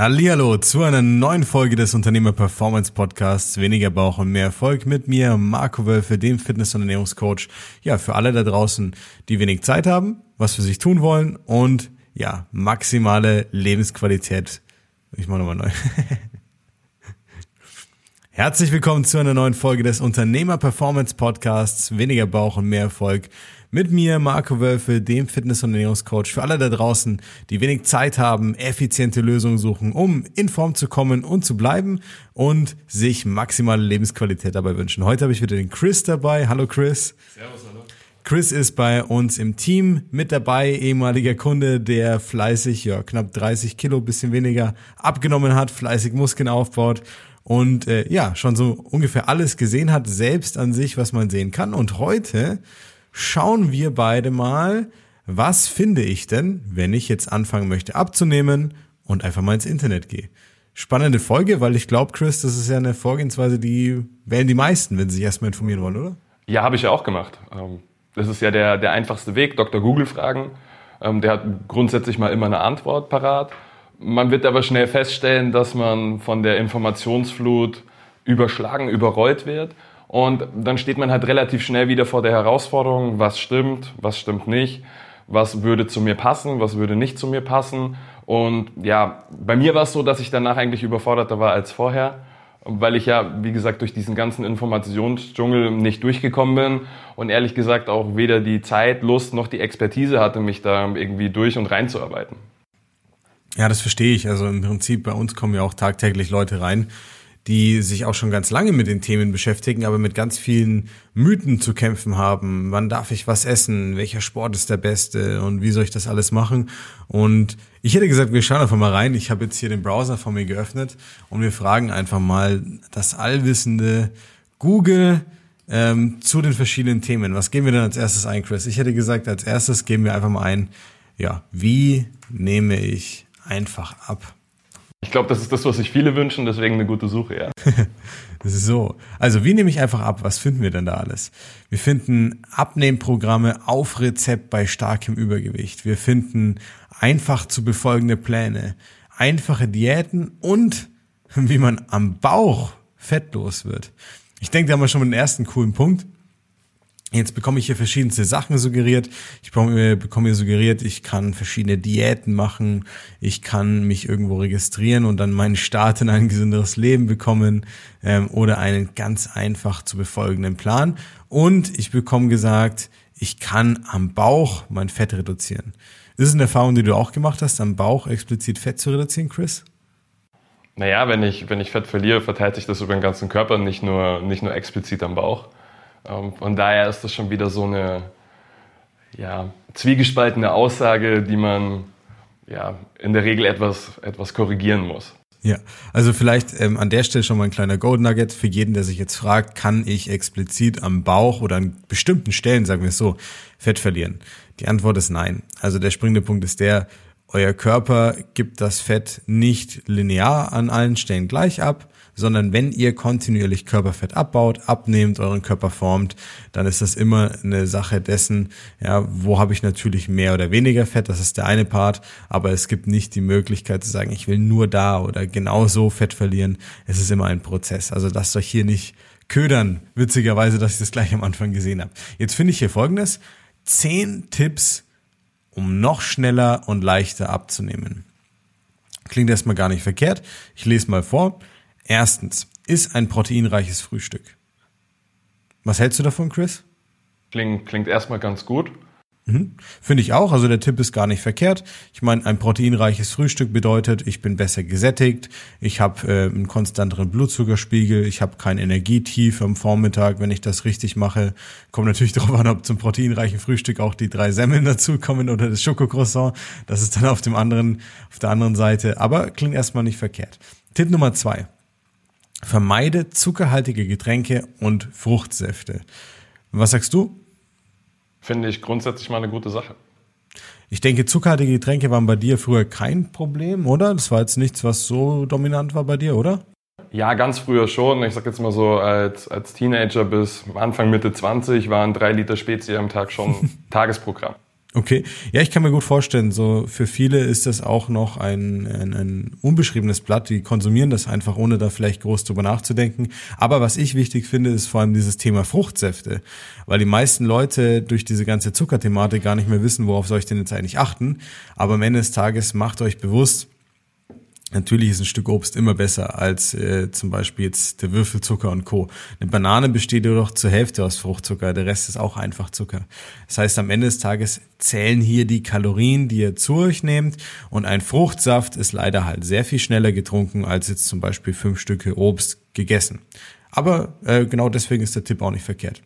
Hallihallo zu einer neuen Folge des Unternehmer Performance Podcasts Weniger Bauch und mehr Erfolg mit mir, Marco Wölfe, dem Fitness- und Ernährungscoach. Ja, für alle da draußen, die wenig Zeit haben, was für sich tun wollen und ja, maximale Lebensqualität. Ich mach nochmal neu. Herzlich willkommen zu einer neuen Folge des Unternehmer Performance Podcasts Weniger Bauch und mehr Erfolg mit mir, Marco Wölfe, dem Fitness- und Ernährungscoach. Für alle da draußen, die wenig Zeit haben, effiziente Lösungen suchen, um in Form zu kommen und zu bleiben und sich maximale Lebensqualität dabei wünschen. Heute habe ich wieder den Chris dabei. Hallo Chris. Servus, hallo. Chris ist bei uns im Team mit dabei, ehemaliger Kunde, der fleißig, ja, knapp 30 Kilo, bisschen weniger abgenommen hat, fleißig Muskeln aufbaut und äh, ja, schon so ungefähr alles gesehen hat, selbst an sich, was man sehen kann. Und heute schauen wir beide mal, was finde ich denn, wenn ich jetzt anfangen möchte abzunehmen und einfach mal ins Internet gehe. Spannende Folge, weil ich glaube, Chris, das ist ja eine Vorgehensweise, die wählen die meisten, wenn sie sich erstmal informieren wollen, oder? Ja, habe ich ja auch gemacht. Ähm, das ist ja der, der einfachste Weg, Dr. Google fragen. Ähm, der hat grundsätzlich mal immer eine Antwort parat. Man wird aber schnell feststellen, dass man von der Informationsflut überschlagen, überrollt wird und dann steht man halt relativ schnell wieder vor der Herausforderung, was stimmt, was stimmt nicht, was würde zu mir passen, was würde nicht zu mir passen. Und ja, bei mir war es so, dass ich danach eigentlich überforderter war als vorher, weil ich ja, wie gesagt, durch diesen ganzen Informationsdschungel nicht durchgekommen bin und ehrlich gesagt auch weder die Zeit, Lust noch die Expertise hatte, mich da irgendwie durch und reinzuarbeiten. Ja, das verstehe ich. Also im Prinzip bei uns kommen ja auch tagtäglich Leute rein, die sich auch schon ganz lange mit den Themen beschäftigen, aber mit ganz vielen Mythen zu kämpfen haben. Wann darf ich was essen? Welcher Sport ist der beste? Und wie soll ich das alles machen? Und ich hätte gesagt, wir schauen einfach mal rein. Ich habe jetzt hier den Browser von mir geöffnet und wir fragen einfach mal das allwissende Google ähm, zu den verschiedenen Themen. Was geben wir denn als erstes ein, Chris? Ich hätte gesagt, als erstes geben wir einfach mal ein, ja, wie nehme ich einfach ab? Ich glaube, das ist das, was sich viele wünschen, deswegen eine gute Suche, ja. so. Also, wie nehme ich einfach ab? Was finden wir denn da alles? Wir finden Abnehmprogramme auf Rezept bei starkem Übergewicht. Wir finden einfach zu befolgende Pläne, einfache Diäten und wie man am Bauch fettlos wird. Ich denke, da haben wir schon mal den ersten coolen Punkt. Jetzt bekomme ich hier verschiedenste Sachen suggeriert. Ich bekomme hier suggeriert, ich kann verschiedene Diäten machen, ich kann mich irgendwo registrieren und dann meinen Start in ein gesünderes Leben bekommen ähm, oder einen ganz einfach zu befolgenden Plan. Und ich bekomme gesagt, ich kann am Bauch mein Fett reduzieren. Ist es eine Erfahrung, die du auch gemacht hast, am Bauch explizit Fett zu reduzieren, Chris? Naja, wenn ich, wenn ich Fett verliere, verteilt sich das über den ganzen Körper, nicht nur, nicht nur explizit am Bauch. Ähm, von daher ist das schon wieder so eine ja, zwiegespaltene Aussage, die man ja, in der Regel etwas, etwas korrigieren muss. Ja, also vielleicht ähm, an der Stelle schon mal ein kleiner Gold Nugget für jeden, der sich jetzt fragt, kann ich explizit am Bauch oder an bestimmten Stellen, sagen wir es so, Fett verlieren? Die Antwort ist nein. Also der springende Punkt ist der, euer Körper gibt das Fett nicht linear an allen Stellen gleich ab, sondern wenn ihr kontinuierlich Körperfett abbaut, abnehmt, euren Körper formt, dann ist das immer eine Sache dessen, ja, wo habe ich natürlich mehr oder weniger Fett, das ist der eine Part, aber es gibt nicht die Möglichkeit zu sagen, ich will nur da oder genau so Fett verlieren. Es ist immer ein Prozess. Also lasst euch hier nicht ködern, witzigerweise, dass ich das gleich am Anfang gesehen habe. Jetzt finde ich hier folgendes. Zehn Tipps, um noch schneller und leichter abzunehmen. Klingt erstmal gar nicht verkehrt. Ich lese mal vor. Erstens, ist ein proteinreiches Frühstück. Was hältst du davon, Chris? Klingt, klingt erstmal ganz gut. Mhm. Finde ich auch. Also der Tipp ist gar nicht verkehrt. Ich meine, ein proteinreiches Frühstück bedeutet, ich bin besser gesättigt, ich habe äh, einen konstanteren Blutzuckerspiegel, ich habe kein Energietief am Vormittag, wenn ich das richtig mache. Kommt natürlich darauf an, ob zum proteinreichen Frühstück auch die drei Semmeln dazukommen oder das Schokocroissant. Das ist dann auf dem anderen, auf der anderen Seite. Aber klingt erstmal nicht verkehrt. Tipp Nummer zwei. Vermeide zuckerhaltige Getränke und Fruchtsäfte. Was sagst du? Finde ich grundsätzlich mal eine gute Sache. Ich denke, zuckerhaltige Getränke waren bei dir früher kein Problem, oder? Das war jetzt nichts, was so dominant war bei dir, oder? Ja, ganz früher schon. Ich sag jetzt mal so, als, als Teenager bis Anfang, Mitte 20 waren drei Liter Spezie am Tag schon Tagesprogramm. Okay, ja, ich kann mir gut vorstellen, so für viele ist das auch noch ein, ein, ein unbeschriebenes Blatt, die konsumieren das einfach, ohne da vielleicht groß drüber nachzudenken. Aber was ich wichtig finde, ist vor allem dieses Thema Fruchtsäfte, weil die meisten Leute durch diese ganze Zuckerthematik gar nicht mehr wissen, worauf soll ich denn jetzt eigentlich achten. Aber am Ende des Tages macht euch bewusst, Natürlich ist ein Stück Obst immer besser als äh, zum Beispiel jetzt der Würfelzucker und Co. Eine Banane besteht jedoch zur Hälfte aus Fruchtzucker, der Rest ist auch einfach Zucker. Das heißt, am Ende des Tages zählen hier die Kalorien, die ihr zu euch nehmt und ein Fruchtsaft ist leider halt sehr viel schneller getrunken als jetzt zum Beispiel fünf Stücke Obst gegessen. Aber äh, genau deswegen ist der Tipp auch nicht verkehrt.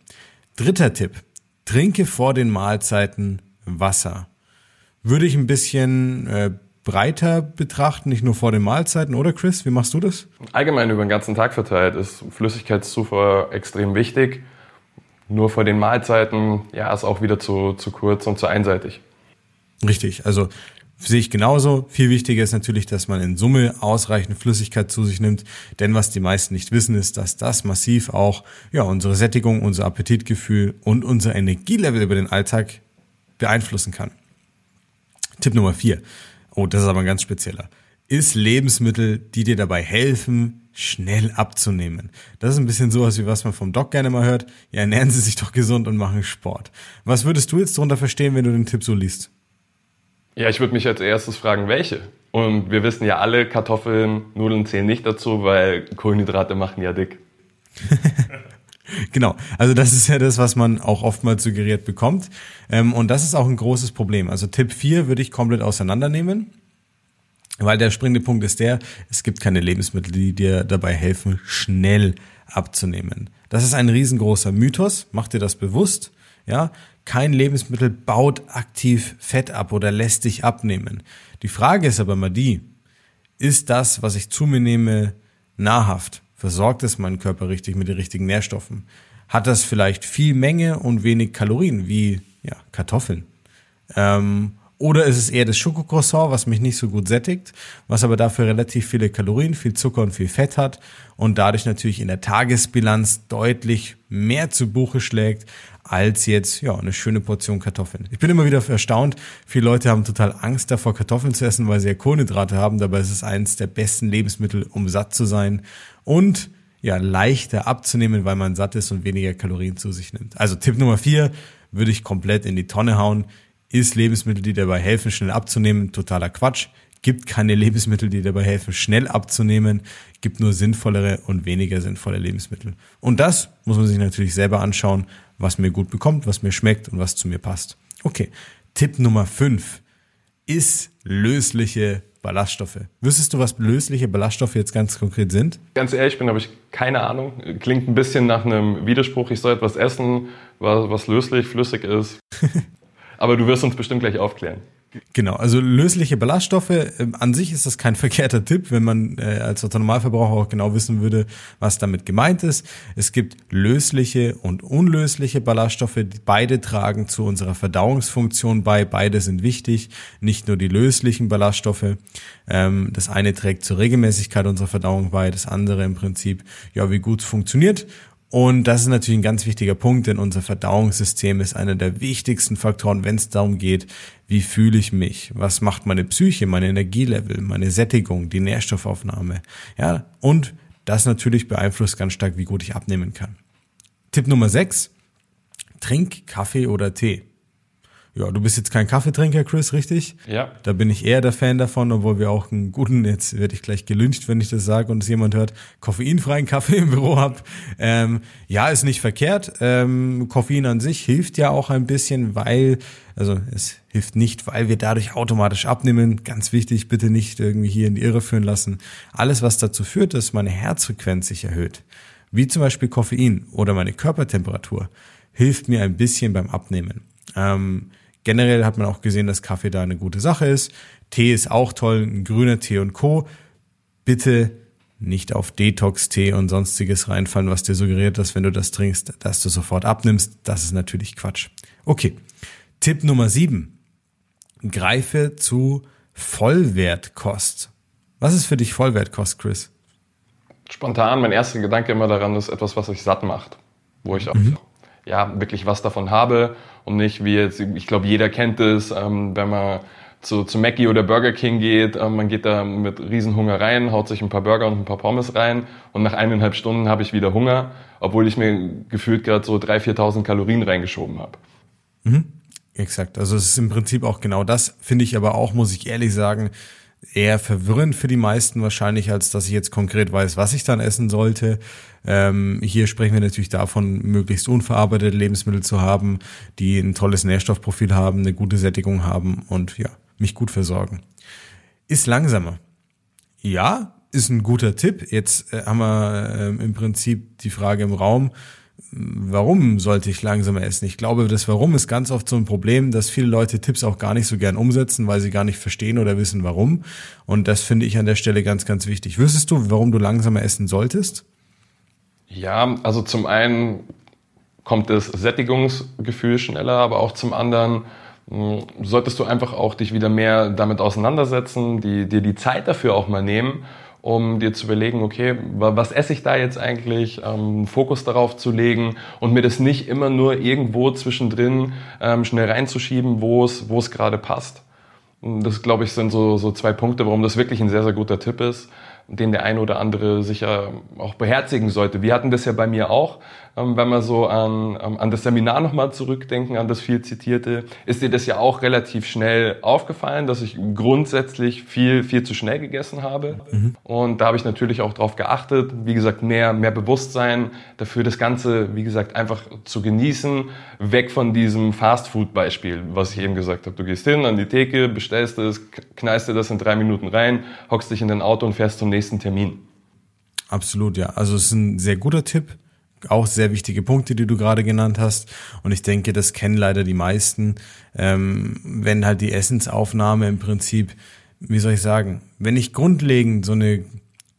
Dritter Tipp. Trinke vor den Mahlzeiten Wasser. Würde ich ein bisschen äh, breiter betrachten, nicht nur vor den Mahlzeiten, oder Chris? Wie machst du das? Allgemein über den ganzen Tag verteilt ist Flüssigkeitszufuhr extrem wichtig. Nur vor den Mahlzeiten, ja, ist auch wieder zu, zu kurz und zu einseitig. Richtig, also sehe ich genauso. Viel wichtiger ist natürlich, dass man in Summe ausreichend Flüssigkeit zu sich nimmt. Denn was die meisten nicht wissen, ist, dass das massiv auch ja, unsere Sättigung, unser Appetitgefühl und unser Energielevel über den Alltag beeinflussen kann. Tipp Nummer vier. Oh, das ist aber ein ganz spezieller. Ist Lebensmittel, die dir dabei helfen, schnell abzunehmen. Das ist ein bisschen sowas, wie was man vom Doc gerne mal hört. Ja, ernähren Sie sich doch gesund und machen Sport. Was würdest du jetzt darunter verstehen, wenn du den Tipp so liest? Ja, ich würde mich als erstes fragen, welche? Und wir wissen ja alle, Kartoffeln, Nudeln zählen nicht dazu, weil Kohlenhydrate machen ja dick. Genau, also das ist ja das, was man auch oftmals suggeriert bekommt. Ähm, und das ist auch ein großes Problem. Also Tipp 4 würde ich komplett auseinandernehmen. Weil der springende Punkt ist der, es gibt keine Lebensmittel, die dir dabei helfen, schnell abzunehmen. Das ist ein riesengroßer Mythos. Mach dir das bewusst. Ja, kein Lebensmittel baut aktiv Fett ab oder lässt dich abnehmen. Die Frage ist aber mal die, ist das, was ich zu mir nehme, nahrhaft? Versorgt es meinen Körper richtig mit den richtigen Nährstoffen? Hat das vielleicht viel Menge und wenig Kalorien, wie ja, Kartoffeln? Ähm, oder ist es eher das Schokocroissant, was mich nicht so gut sättigt, was aber dafür relativ viele Kalorien, viel Zucker und viel Fett hat und dadurch natürlich in der Tagesbilanz deutlich mehr zu Buche schlägt als jetzt ja eine schöne Portion Kartoffeln. Ich bin immer wieder erstaunt. Viele Leute haben total Angst davor, Kartoffeln zu essen, weil sie ja Kohlenhydrate haben. Dabei ist es eines der besten Lebensmittel, um satt zu sein und ja, leichter abzunehmen, weil man satt ist und weniger Kalorien zu sich nimmt. Also Tipp Nummer vier würde ich komplett in die Tonne hauen. Ist Lebensmittel, die dabei helfen, schnell abzunehmen, totaler Quatsch. Gibt keine Lebensmittel, die dabei helfen, schnell abzunehmen. Gibt nur sinnvollere und weniger sinnvolle Lebensmittel. Und das muss man sich natürlich selber anschauen, was mir gut bekommt, was mir schmeckt und was zu mir passt. Okay. Tipp Nummer fünf ist lösliche Ballaststoffe. Wüsstest du, was lösliche Ballaststoffe jetzt ganz konkret sind? Ganz ehrlich bin, habe ich keine Ahnung. Klingt ein bisschen nach einem Widerspruch. Ich soll etwas essen, was, was löslich, flüssig ist. Aber du wirst uns bestimmt gleich aufklären. Genau, also lösliche Ballaststoffe, äh, an sich ist das kein verkehrter Tipp, wenn man äh, als Autonomalverbraucher auch genau wissen würde, was damit gemeint ist. Es gibt lösliche und unlösliche Ballaststoffe, beide tragen zu unserer Verdauungsfunktion bei, beide sind wichtig, nicht nur die löslichen Ballaststoffe. Ähm, das eine trägt zur Regelmäßigkeit unserer Verdauung bei, das andere im Prinzip, ja, wie gut es funktioniert. Und das ist natürlich ein ganz wichtiger Punkt, denn unser Verdauungssystem ist einer der wichtigsten Faktoren, wenn es darum geht, wie fühle ich mich, was macht meine Psyche, meine Energielevel, meine Sättigung, die Nährstoffaufnahme. Ja, und das natürlich beeinflusst ganz stark, wie gut ich abnehmen kann. Tipp Nummer 6. Trink Kaffee oder Tee. Ja, du bist jetzt kein Kaffeetrinker, Chris, richtig? Ja. Da bin ich eher der Fan davon, obwohl wir auch einen guten, jetzt werde ich gleich gelüncht, wenn ich das sage und es jemand hört, koffeinfreien Kaffee im Büro hab. Ähm, ja, ist nicht verkehrt. Ähm, Koffein an sich hilft ja auch ein bisschen, weil, also es hilft nicht, weil wir dadurch automatisch abnehmen. Ganz wichtig, bitte nicht irgendwie hier in die Irre führen lassen. Alles, was dazu führt, dass meine Herzfrequenz sich erhöht, wie zum Beispiel Koffein oder meine Körpertemperatur, hilft mir ein bisschen beim Abnehmen. Ähm, Generell hat man auch gesehen, dass Kaffee da eine gute Sache ist. Tee ist auch toll, ein grüner Tee und Co. Bitte nicht auf Detox-Tee und sonstiges reinfallen, was dir suggeriert, dass wenn du das trinkst, dass du sofort abnimmst. Das ist natürlich Quatsch. Okay. Tipp Nummer sieben: Greife zu Vollwertkost. Was ist für dich Vollwertkost, Chris? Spontan, mein erster Gedanke immer daran ist etwas, was euch satt macht. Wo ich auch mhm ja wirklich was davon habe und nicht wie jetzt, ich glaube, jeder kennt es, ähm, wenn man zu, zu Mackie oder Burger King geht, ähm, man geht da mit Riesenhunger rein, haut sich ein paar Burger und ein paar Pommes rein und nach eineinhalb Stunden habe ich wieder Hunger, obwohl ich mir gefühlt gerade so 3.000, 4.000 Kalorien reingeschoben habe. Mhm. Exakt. Also es ist im Prinzip auch genau das, finde ich aber auch, muss ich ehrlich sagen, eher verwirrend für die meisten wahrscheinlich, als dass ich jetzt konkret weiß, was ich dann essen sollte. Ähm, hier sprechen wir natürlich davon, möglichst unverarbeitete Lebensmittel zu haben, die ein tolles Nährstoffprofil haben, eine gute Sättigung haben und ja, mich gut versorgen. Ist langsamer. Ja, ist ein guter Tipp. Jetzt äh, haben wir äh, im Prinzip die Frage im Raum, warum sollte ich langsamer essen? Ich glaube, das Warum ist ganz oft so ein Problem, dass viele Leute Tipps auch gar nicht so gern umsetzen, weil sie gar nicht verstehen oder wissen, warum. Und das finde ich an der Stelle ganz, ganz wichtig. Wüsstest du, warum du langsamer essen solltest? Ja, also zum einen kommt das Sättigungsgefühl schneller, aber auch zum anderen solltest du einfach auch dich wieder mehr damit auseinandersetzen, die, dir die Zeit dafür auch mal nehmen um dir zu überlegen, okay, was esse ich da jetzt eigentlich, ähm, Fokus darauf zu legen und mir das nicht immer nur irgendwo zwischendrin ähm, schnell reinzuschieben, wo es, wo es gerade passt. Und das, glaube ich, sind so, so zwei Punkte, warum das wirklich ein sehr, sehr guter Tipp ist den der eine oder andere sicher auch beherzigen sollte. Wir hatten das ja bei mir auch, ähm, wenn wir so an, ähm, an das Seminar nochmal zurückdenken, an das viel zitierte, ist dir das ja auch relativ schnell aufgefallen, dass ich grundsätzlich viel, viel zu schnell gegessen habe. Mhm. Und da habe ich natürlich auch darauf geachtet, wie gesagt, mehr, mehr Bewusstsein dafür, das Ganze, wie gesagt, einfach zu genießen, weg von diesem Fast-Food-Beispiel, was ich eben gesagt habe. Du gehst hin an die Theke, bestellst es, knallst dir das in drei Minuten rein, hockst dich in dein Auto und fährst zum nächsten Termin. Absolut, ja. Also es ist ein sehr guter Tipp. Auch sehr wichtige Punkte, die du gerade genannt hast. Und ich denke, das kennen leider die meisten. Ähm, wenn halt die Essensaufnahme im Prinzip, wie soll ich sagen, wenn ich grundlegend so eine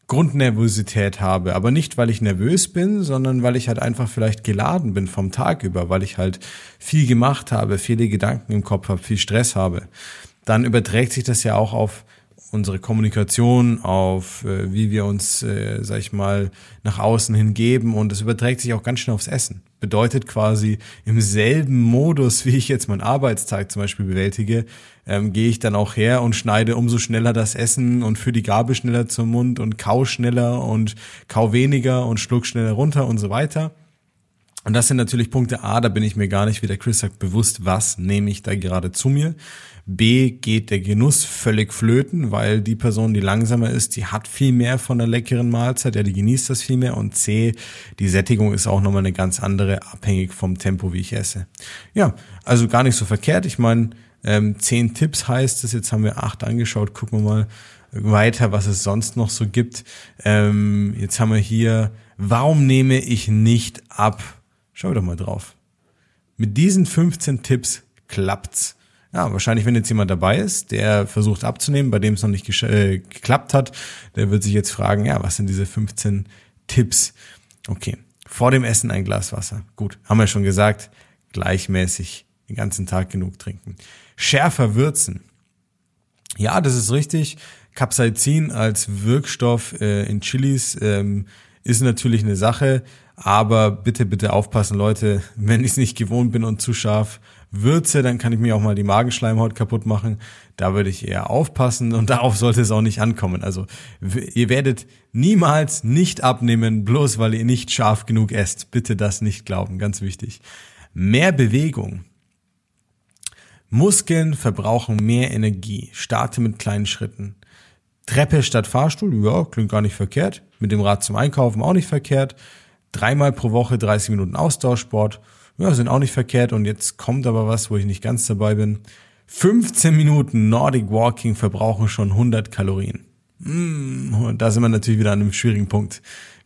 Grundnervosität habe, aber nicht, weil ich nervös bin, sondern weil ich halt einfach vielleicht geladen bin vom Tag über, weil ich halt viel gemacht habe, viele Gedanken im Kopf habe, viel Stress habe, dann überträgt sich das ja auch auf unsere Kommunikation, auf äh, wie wir uns, äh, sag ich mal, nach außen hingeben und es überträgt sich auch ganz schnell aufs Essen. Bedeutet quasi im selben Modus, wie ich jetzt meinen Arbeitstag zum Beispiel bewältige, ähm, gehe ich dann auch her und schneide umso schneller das Essen und führe die Gabel schneller zum Mund und kau schneller und kau weniger und schluck schneller runter und so weiter. Und das sind natürlich Punkte A, da bin ich mir gar nicht, wie der Chris sagt, bewusst, was nehme ich da gerade zu mir. B geht der Genuss völlig flöten, weil die Person, die langsamer ist, die hat viel mehr von der leckeren Mahlzeit, ja, die genießt das viel mehr. Und C, die Sättigung ist auch nochmal eine ganz andere, abhängig vom Tempo, wie ich esse. Ja, also gar nicht so verkehrt. Ich meine, ähm, zehn Tipps heißt es, jetzt haben wir acht angeschaut, gucken wir mal weiter, was es sonst noch so gibt. Ähm, jetzt haben wir hier, warum nehme ich nicht ab? Schau doch mal drauf. Mit diesen 15 Tipps klappt's. Ja, wahrscheinlich, wenn jetzt jemand dabei ist, der versucht abzunehmen, bei dem es noch nicht äh, geklappt hat, der wird sich jetzt fragen, ja, was sind diese 15 Tipps? Okay, vor dem Essen ein Glas Wasser. Gut, haben wir schon gesagt, gleichmäßig den ganzen Tag genug trinken. Schärfer würzen. Ja, das ist richtig. Capsaicin als Wirkstoff äh, in Chilis ähm, ist natürlich eine Sache, aber bitte, bitte aufpassen, Leute, wenn ich es nicht gewohnt bin und zu scharf würze, dann kann ich mir auch mal die Magenschleimhaut kaputt machen. Da würde ich eher aufpassen und darauf sollte es auch nicht ankommen. Also ihr werdet niemals nicht abnehmen, bloß weil ihr nicht scharf genug esst. Bitte das nicht glauben, ganz wichtig. Mehr Bewegung. Muskeln verbrauchen mehr Energie. Starte mit kleinen Schritten. Treppe statt Fahrstuhl, ja, klingt gar nicht verkehrt. Mit dem Rad zum Einkaufen auch nicht verkehrt. Dreimal pro Woche 30 Minuten Austauschsport ja, sind auch nicht verkehrt. Und jetzt kommt aber was, wo ich nicht ganz dabei bin. 15 Minuten Nordic Walking verbrauchen schon 100 Kalorien. Mm, da sind wir natürlich wieder an einem schwierigen Punkt.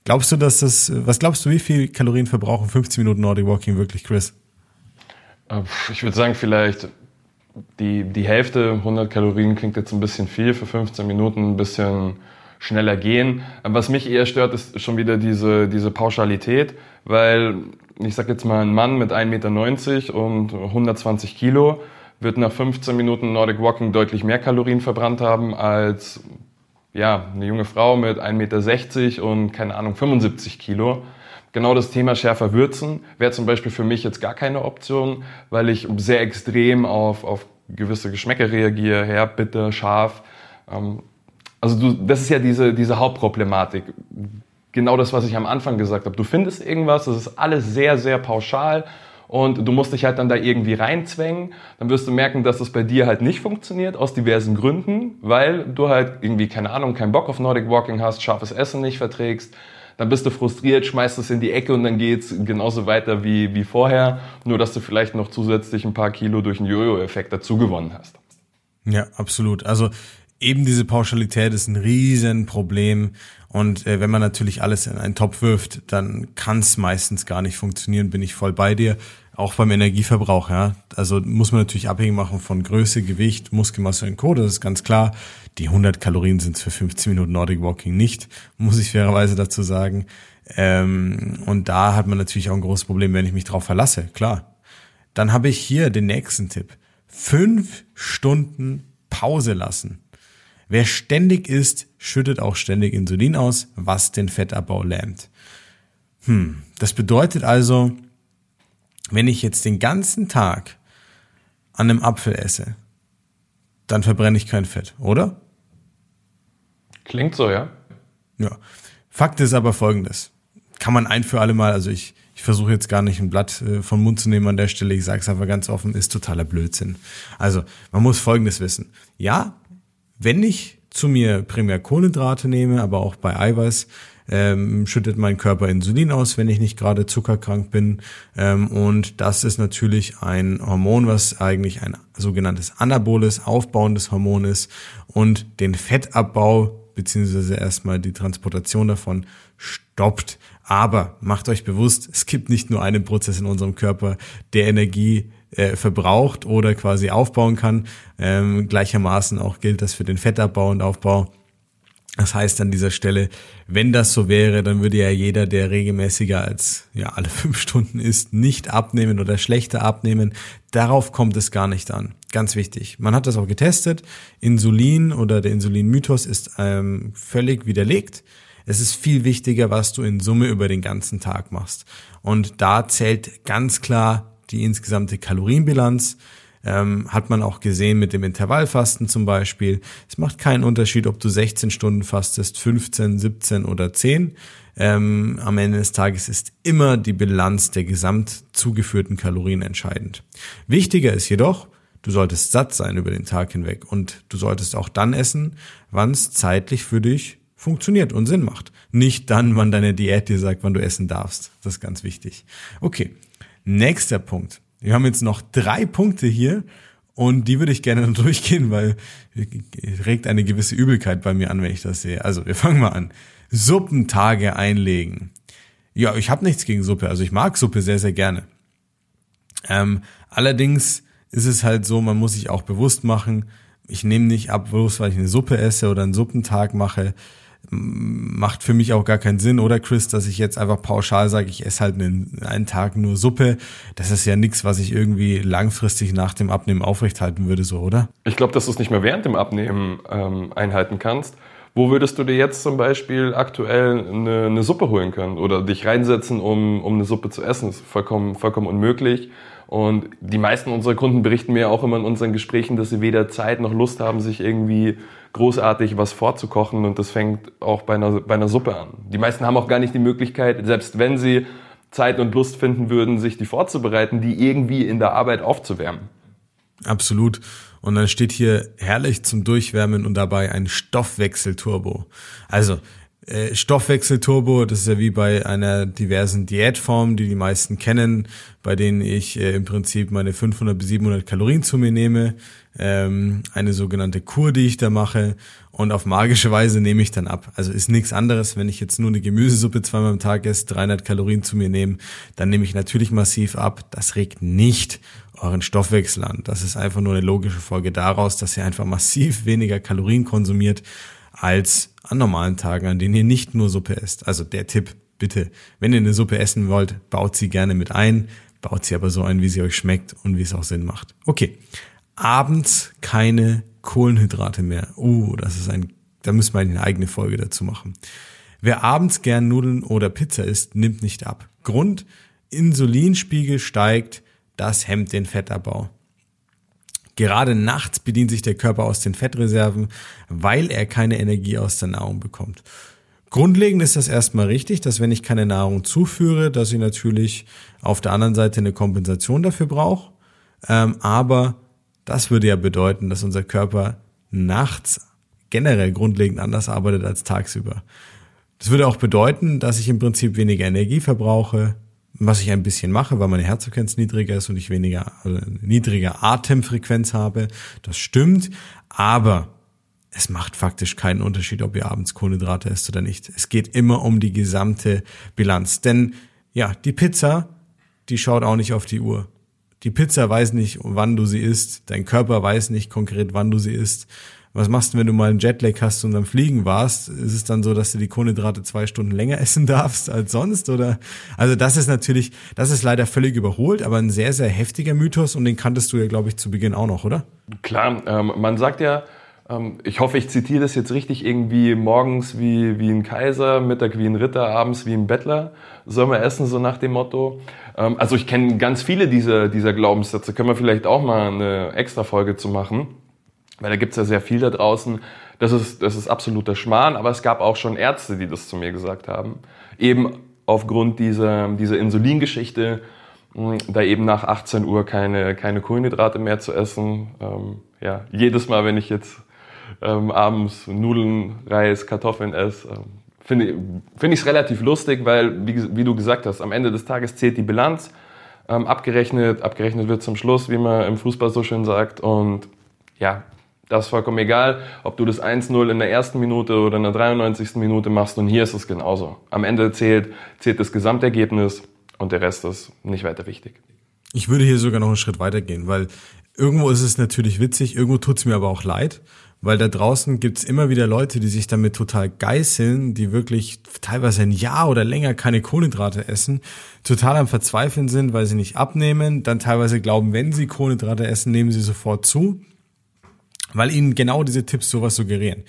Glaubst du, dass das, was glaubst du, wie viel Kalorien verbrauchen 15 Minuten Nordic Walking wirklich, Chris? Äh, ich würde sagen, vielleicht die, die Hälfte, 100 Kalorien klingt jetzt ein bisschen viel für 15 Minuten, ein bisschen schneller gehen. Was mich eher stört, ist schon wieder diese, diese Pauschalität, weil ich sag jetzt mal, ein Mann mit 1,90 Meter und 120 Kilo wird nach 15 Minuten Nordic Walking deutlich mehr Kalorien verbrannt haben als ja, eine junge Frau mit 1,60 Meter und keine Ahnung, 75 Kilo. Genau das Thema schärfer würzen wäre zum Beispiel für mich jetzt gar keine Option, weil ich sehr extrem auf, auf gewisse Geschmäcker reagiere, herb, bitter, scharf. Ähm, also du, das ist ja diese, diese Hauptproblematik. Genau das, was ich am Anfang gesagt habe. Du findest irgendwas, das ist alles sehr, sehr pauschal und du musst dich halt dann da irgendwie reinzwängen. Dann wirst du merken, dass das bei dir halt nicht funktioniert, aus diversen Gründen, weil du halt irgendwie, keine Ahnung, keinen Bock auf Nordic Walking hast, scharfes Essen nicht verträgst. Dann bist du frustriert, schmeißt es in die Ecke und dann geht's genauso weiter wie, wie vorher. Nur, dass du vielleicht noch zusätzlich ein paar Kilo durch einen Jojo-Effekt dazu gewonnen hast. Ja, absolut. Also eben diese Pauschalität ist ein Riesenproblem. Und äh, wenn man natürlich alles in einen Topf wirft, dann kann es meistens gar nicht funktionieren, bin ich voll bei dir. Auch beim Energieverbrauch, ja. Also muss man natürlich abhängig machen von Größe, Gewicht, Muskelmasse und Co. Das ist ganz klar. Die 100 Kalorien sind für 15 Minuten Nordic Walking nicht, muss ich fairerweise dazu sagen. Ähm, und da hat man natürlich auch ein großes Problem, wenn ich mich drauf verlasse, klar. Dann habe ich hier den nächsten Tipp. Fünf Stunden Pause lassen. Wer ständig isst, schüttet auch ständig Insulin aus, was den Fettabbau lähmt. Hm, das bedeutet also, wenn ich jetzt den ganzen Tag an einem Apfel esse, dann verbrenne ich kein Fett, oder? Klingt so, ja. Ja. Fakt ist aber folgendes. Kann man ein für alle Mal, also ich, ich versuche jetzt gar nicht ein Blatt äh, vom Mund zu nehmen an der Stelle, ich sage es aber ganz offen, ist totaler Blödsinn. Also, man muss folgendes wissen. Ja, wenn ich zu mir primär Kohlenhydrate nehme, aber auch bei Eiweiß, ähm, schüttet mein Körper Insulin aus, wenn ich nicht gerade zuckerkrank bin. Ähm, und das ist natürlich ein Hormon, was eigentlich ein sogenanntes anaboles, aufbauendes Hormon ist und den Fettabbau beziehungsweise erstmal die Transportation davon stoppt. Aber macht euch bewusst, es gibt nicht nur einen Prozess in unserem Körper, der Energie äh, verbraucht oder quasi aufbauen kann. Ähm, gleichermaßen auch gilt das für den Fettabbau und Aufbau. Das heißt an dieser Stelle, wenn das so wäre, dann würde ja jeder, der regelmäßiger als ja alle fünf Stunden isst, nicht abnehmen oder schlechter abnehmen. Darauf kommt es gar nicht an. Ganz wichtig. Man hat das auch getestet. Insulin oder der Insulinmythos ist ähm, völlig widerlegt. Es ist viel wichtiger, was du in Summe über den ganzen Tag machst. Und da zählt ganz klar die insgesamte Kalorienbilanz. Ähm, hat man auch gesehen mit dem Intervallfasten zum Beispiel. Es macht keinen Unterschied, ob du 16 Stunden fastest, 15, 17 oder 10. Ähm, am Ende des Tages ist immer die Bilanz der gesamt zugeführten Kalorien entscheidend. Wichtiger ist jedoch, du solltest satt sein über den Tag hinweg und du solltest auch dann essen, wann es zeitlich für dich funktioniert und Sinn macht. Nicht dann, wann deine Diät dir sagt, wann du essen darfst. Das ist ganz wichtig. Okay, Nächster Punkt. Wir haben jetzt noch drei Punkte hier und die würde ich gerne durchgehen, weil regt eine gewisse Übelkeit bei mir an, wenn ich das sehe. Also, wir fangen mal an. Suppentage einlegen. Ja, ich habe nichts gegen Suppe. Also ich mag Suppe sehr, sehr gerne. Ähm, allerdings ist es halt so, man muss sich auch bewusst machen, ich nehme nicht ab, bloß weil ich eine Suppe esse oder einen Suppentag mache, macht für mich auch gar keinen Sinn, oder Chris, dass ich jetzt einfach pauschal sage, ich esse halt einen, einen Tag nur Suppe. Das ist ja nichts, was ich irgendwie langfristig nach dem Abnehmen aufrechthalten würde, so, oder? Ich glaube, dass du es nicht mehr während dem Abnehmen ähm, einhalten kannst. Wo würdest du dir jetzt zum Beispiel aktuell eine, eine Suppe holen können oder dich reinsetzen, um, um eine Suppe zu essen? Das ist vollkommen, vollkommen unmöglich. Und die meisten unserer Kunden berichten mir auch immer in unseren Gesprächen, dass sie weder Zeit noch Lust haben, sich irgendwie großartig was vorzukochen. Und das fängt auch bei einer, bei einer Suppe an. Die meisten haben auch gar nicht die Möglichkeit, selbst wenn sie Zeit und Lust finden würden, sich die vorzubereiten, die irgendwie in der Arbeit aufzuwärmen. Absolut. Und dann steht hier herrlich zum Durchwärmen und dabei ein Stoffwechselturbo. Also äh, Stoffwechselturbo, das ist ja wie bei einer diversen Diätform, die die meisten kennen, bei denen ich äh, im Prinzip meine 500 bis 700 Kalorien zu mir nehme, ähm, eine sogenannte Kur, die ich da mache und auf magische Weise nehme ich dann ab. Also ist nichts anderes, wenn ich jetzt nur eine Gemüsesuppe zweimal am Tag esse, 300 Kalorien zu mir nehme, dann nehme ich natürlich massiv ab. Das regt nicht euren Stoffwechsel an. Das ist einfach nur eine logische Folge daraus, dass ihr einfach massiv weniger Kalorien konsumiert als an normalen Tagen, an denen ihr nicht nur Suppe esst. Also der Tipp, bitte, wenn ihr eine Suppe essen wollt, baut sie gerne mit ein, baut sie aber so ein, wie sie euch schmeckt und wie es auch Sinn macht. Okay, abends keine Kohlenhydrate mehr. Uh, das ist ein da müssen wir eine eigene Folge dazu machen. Wer abends gern Nudeln oder Pizza isst, nimmt nicht ab. Grund, Insulinspiegel steigt, das hemmt den Fettabbau. Gerade nachts bedient sich der Körper aus den Fettreserven, weil er keine Energie aus der Nahrung bekommt. Grundlegend ist das erstmal richtig, dass wenn ich keine Nahrung zuführe, dass ich natürlich auf der anderen Seite eine Kompensation dafür brauche. Ähm, aber das würde ja bedeuten, dass unser Körper nachts generell grundlegend anders arbeitet als tagsüber. Das würde auch bedeuten, dass ich im Prinzip weniger Energie verbrauche, was ich ein bisschen mache, weil meine Herzfrequenz niedriger ist und ich weniger also niedriger Atemfrequenz habe. Das stimmt, aber es macht faktisch keinen Unterschied, ob ihr abends Kohlenhydrate esst oder nicht. Es geht immer um die gesamte Bilanz. Denn ja, die Pizza, die schaut auch nicht auf die Uhr. Die Pizza weiß nicht, wann du sie isst. Dein Körper weiß nicht konkret, wann du sie isst. Was machst du, wenn du mal einen Jetlag hast und am Fliegen warst? Ist es dann so, dass du die Kohlenhydrate zwei Stunden länger essen darfst als sonst? Oder? Also das ist natürlich, das ist leider völlig überholt, aber ein sehr, sehr heftiger Mythos und den kanntest du ja, glaube ich, zu Beginn auch noch, oder? Klar, ähm, man sagt ja, ich hoffe, ich zitiere das jetzt richtig, irgendwie morgens wie, wie ein Kaiser, Mittag wie ein Ritter, abends wie ein Bettler soll man essen, so nach dem Motto. Ähm, also ich kenne ganz viele dieser, dieser Glaubenssätze, können wir vielleicht auch mal eine extra Folge zu machen, weil da gibt's ja sehr viel da draußen. Das ist, das ist absoluter Schmarrn, aber es gab auch schon Ärzte, die das zu mir gesagt haben. Eben aufgrund dieser, dieser Insulingeschichte, da eben nach 18 Uhr keine, keine Kohlenhydrate mehr zu essen. Ähm, ja, jedes Mal, wenn ich jetzt ähm, abends Nudeln, Reis, Kartoffeln esse. Ähm, Finde find ich es relativ lustig, weil, wie, wie, du gesagt hast, am Ende des Tages zählt die Bilanz. Ähm, abgerechnet, abgerechnet wird zum Schluss, wie man im Fußball so schön sagt. Und ja, das ist vollkommen egal, ob du das 1-0 in der ersten Minute oder in der 93. Minute machst. Und hier ist es genauso. Am Ende zählt, zählt das Gesamtergebnis und der Rest ist nicht weiter wichtig. Ich würde hier sogar noch einen Schritt weiter gehen, weil irgendwo ist es natürlich witzig, irgendwo tut es mir aber auch leid, weil da draußen gibt's immer wieder Leute, die sich damit total geißeln, die wirklich teilweise ein Jahr oder länger keine Kohlenhydrate essen, total am Verzweifeln sind, weil sie nicht abnehmen, dann teilweise glauben, wenn sie Kohlenhydrate essen, nehmen sie sofort zu, weil ihnen genau diese Tipps sowas suggerieren.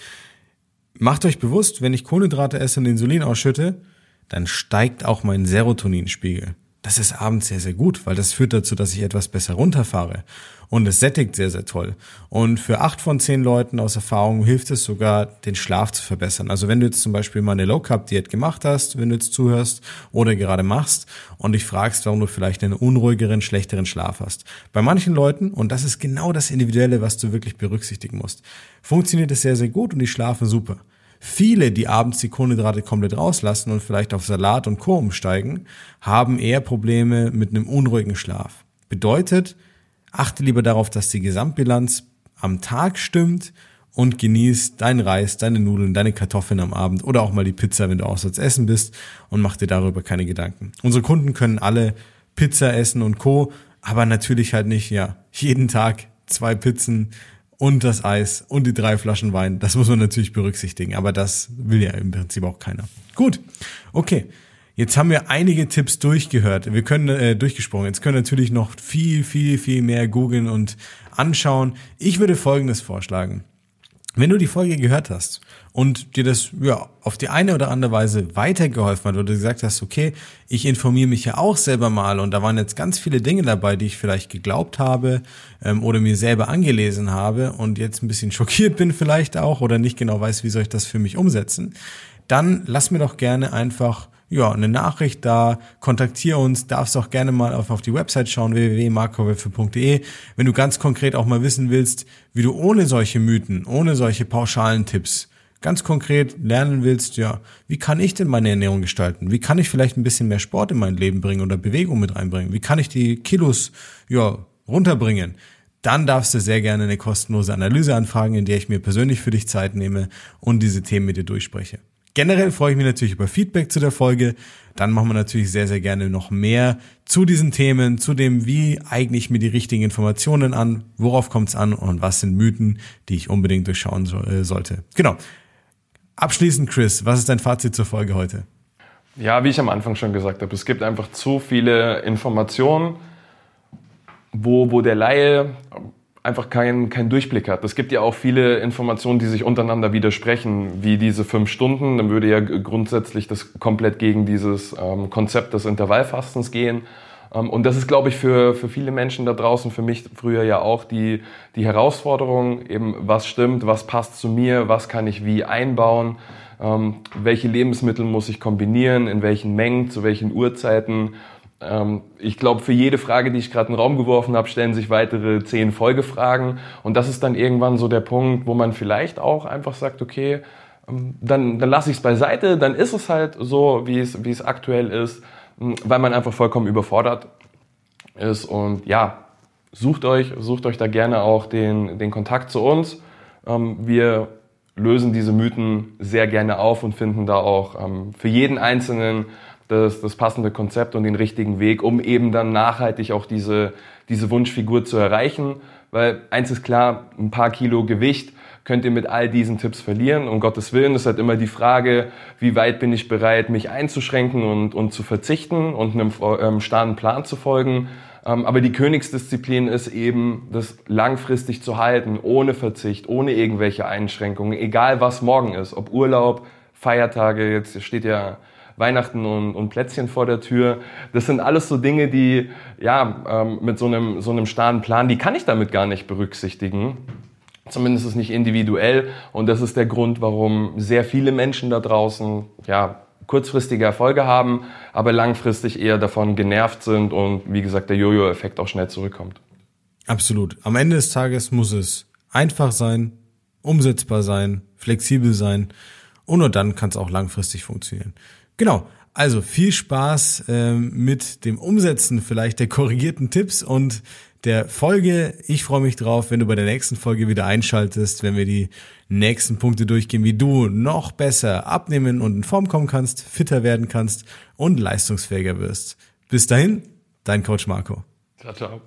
Macht euch bewusst, wenn ich Kohlenhydrate esse und Insulin ausschütte, dann steigt auch mein Serotoninspiegel das ist abends sehr, sehr gut, weil das führt dazu, dass ich etwas besser runterfahre. Und es sättigt sehr, sehr toll. Und für acht von zehn Leuten aus Erfahrung hilft es sogar, den Schlaf zu verbessern. Also wenn du jetzt zum Beispiel mal eine Low-Carb-Diät gemacht hast, wenn du jetzt zuhörst oder gerade machst und dich fragst, warum du vielleicht einen unruhigeren, schlechteren Schlaf hast. Bei manchen Leuten, und das ist genau das Individuelle, was du wirklich berücksichtigen musst, funktioniert es sehr, sehr gut und die schlafen super. Viele, die abends die Kohlenhydrate komplett rauslassen und vielleicht auf Salat und Co. umsteigen, haben eher Probleme mit einem unruhigen Schlaf. Bedeutet, achte lieber darauf, dass die Gesamtbilanz am Tag stimmt und genieß dein Reis, deine Nudeln, deine Kartoffeln am Abend oder auch mal die Pizza, wenn du auswärts essen bist und mach dir darüber keine Gedanken. Unsere Kunden können alle Pizza essen und Co., aber natürlich halt nicht, ja, jeden Tag zwei Pizzen und das Eis und die drei Flaschen Wein. Das muss man natürlich berücksichtigen, aber das will ja im Prinzip auch keiner. Gut, okay. Jetzt haben wir einige Tipps durchgehört. Wir können äh, durchgesprungen. Jetzt können natürlich noch viel, viel, viel mehr googeln und anschauen. Ich würde Folgendes vorschlagen. Wenn du die Folge gehört hast und dir das ja auf die eine oder andere Weise weitergeholfen hat, oder du gesagt hast, okay, ich informiere mich ja auch selber mal und da waren jetzt ganz viele Dinge dabei, die ich vielleicht geglaubt habe ähm, oder mir selber angelesen habe und jetzt ein bisschen schockiert bin vielleicht auch oder nicht genau weiß, wie soll ich das für mich umsetzen, dann lass mir doch gerne einfach ja, eine Nachricht da, kontaktiere uns, darfst auch gerne mal auf, auf die Website schauen, www.markowölfe.de, wenn du ganz konkret auch mal wissen willst, wie du ohne solche Mythen, ohne solche pauschalen Tipps ganz konkret lernen willst, ja, wie kann ich denn meine Ernährung gestalten? Wie kann ich vielleicht ein bisschen mehr Sport in mein Leben bringen oder Bewegung mit reinbringen? Wie kann ich die Kilos, ja, runterbringen? Dann darfst du sehr gerne eine kostenlose Analyse anfragen, in der ich mir persönlich für dich Zeit nehme und diese Themen mit dir durchspreche. Generell freue ich mich natürlich über Feedback zu der Folge. Dann machen wir natürlich sehr, sehr gerne noch mehr zu diesen Themen, zu dem, wie eigne ich mir die richtigen Informationen an, worauf kommt es an und was sind Mythen, die ich unbedingt durchschauen so, äh, sollte. Genau. Abschließend, Chris, was ist dein Fazit zur Folge heute? Ja, wie ich am Anfang schon gesagt habe, es gibt einfach zu viele Informationen, wo, wo der Laie einfach keinen kein Durchblick hat. Es gibt ja auch viele Informationen, die sich untereinander widersprechen, wie diese fünf Stunden. Dann würde ja grundsätzlich das komplett gegen dieses ähm, Konzept des Intervallfastens gehen. Ähm, und das ist, glaube ich, für, für viele Menschen da draußen, für mich früher ja auch die, die Herausforderung, eben was stimmt, was passt zu mir, was kann ich wie einbauen, ähm, welche Lebensmittel muss ich kombinieren, in welchen Mengen, zu welchen Uhrzeiten ich glaube, für jede Frage, die ich gerade in den Raum geworfen habe, stellen sich weitere zehn Folgefragen. Und das ist dann irgendwann so der Punkt, wo man vielleicht auch einfach sagt, okay, ähm, dann, dann lasse ich es beiseite, dann ist es halt so, wie es, aktuell ist, ähm, weil man einfach vollkommen überfordert ist. Und ja, sucht euch, sucht euch da gerne auch den, den Kontakt zu uns. Wir lösen diese Mythen sehr gerne auf und finden da auch für jeden Einzelnen das, das passende Konzept und den richtigen Weg, um eben dann nachhaltig auch diese, diese Wunschfigur zu erreichen. Weil eins ist klar, ein paar Kilo Gewicht könnt ihr mit all diesen Tipps verlieren. Um Gottes Willen ist halt immer die Frage, wie weit bin ich bereit, mich einzuschränken und, und zu verzichten und einem ähm, starren Plan zu folgen. Ähm, aber die Königsdisziplin ist eben, das langfristig zu halten, ohne Verzicht, ohne irgendwelche Einschränkungen, egal was morgen ist, ob Urlaub, Feiertage, jetzt steht ja Weihnachten und, und Plätzchen vor der Tür. Das sind alles so Dinge, die ja ähm, mit so einem, so einem starren Plan, die kann ich damit gar nicht berücksichtigen. Zumindest ist nicht individuell. Und das ist der Grund, warum sehr viele Menschen da draußen ja, kurzfristige Erfolge haben, aber langfristig eher davon genervt sind und wie gesagt der Jojo-Effekt auch schnell zurückkommt. Absolut. Am Ende des Tages muss es einfach sein, umsetzbar sein, flexibel sein und nur dann kann es auch langfristig funktionieren. Genau. Also viel Spaß ähm, mit dem Umsetzen vielleicht der korrigierten Tipps und der Folge. Ich freue mich drauf, wenn du bei der nächsten Folge wieder einschaltest, wenn wir die nächsten Punkte durchgehen, wie du noch besser abnehmen und in Form kommen kannst, fitter werden kannst und leistungsfähiger wirst. Bis dahin, dein Coach Marco. Ciao, ciao.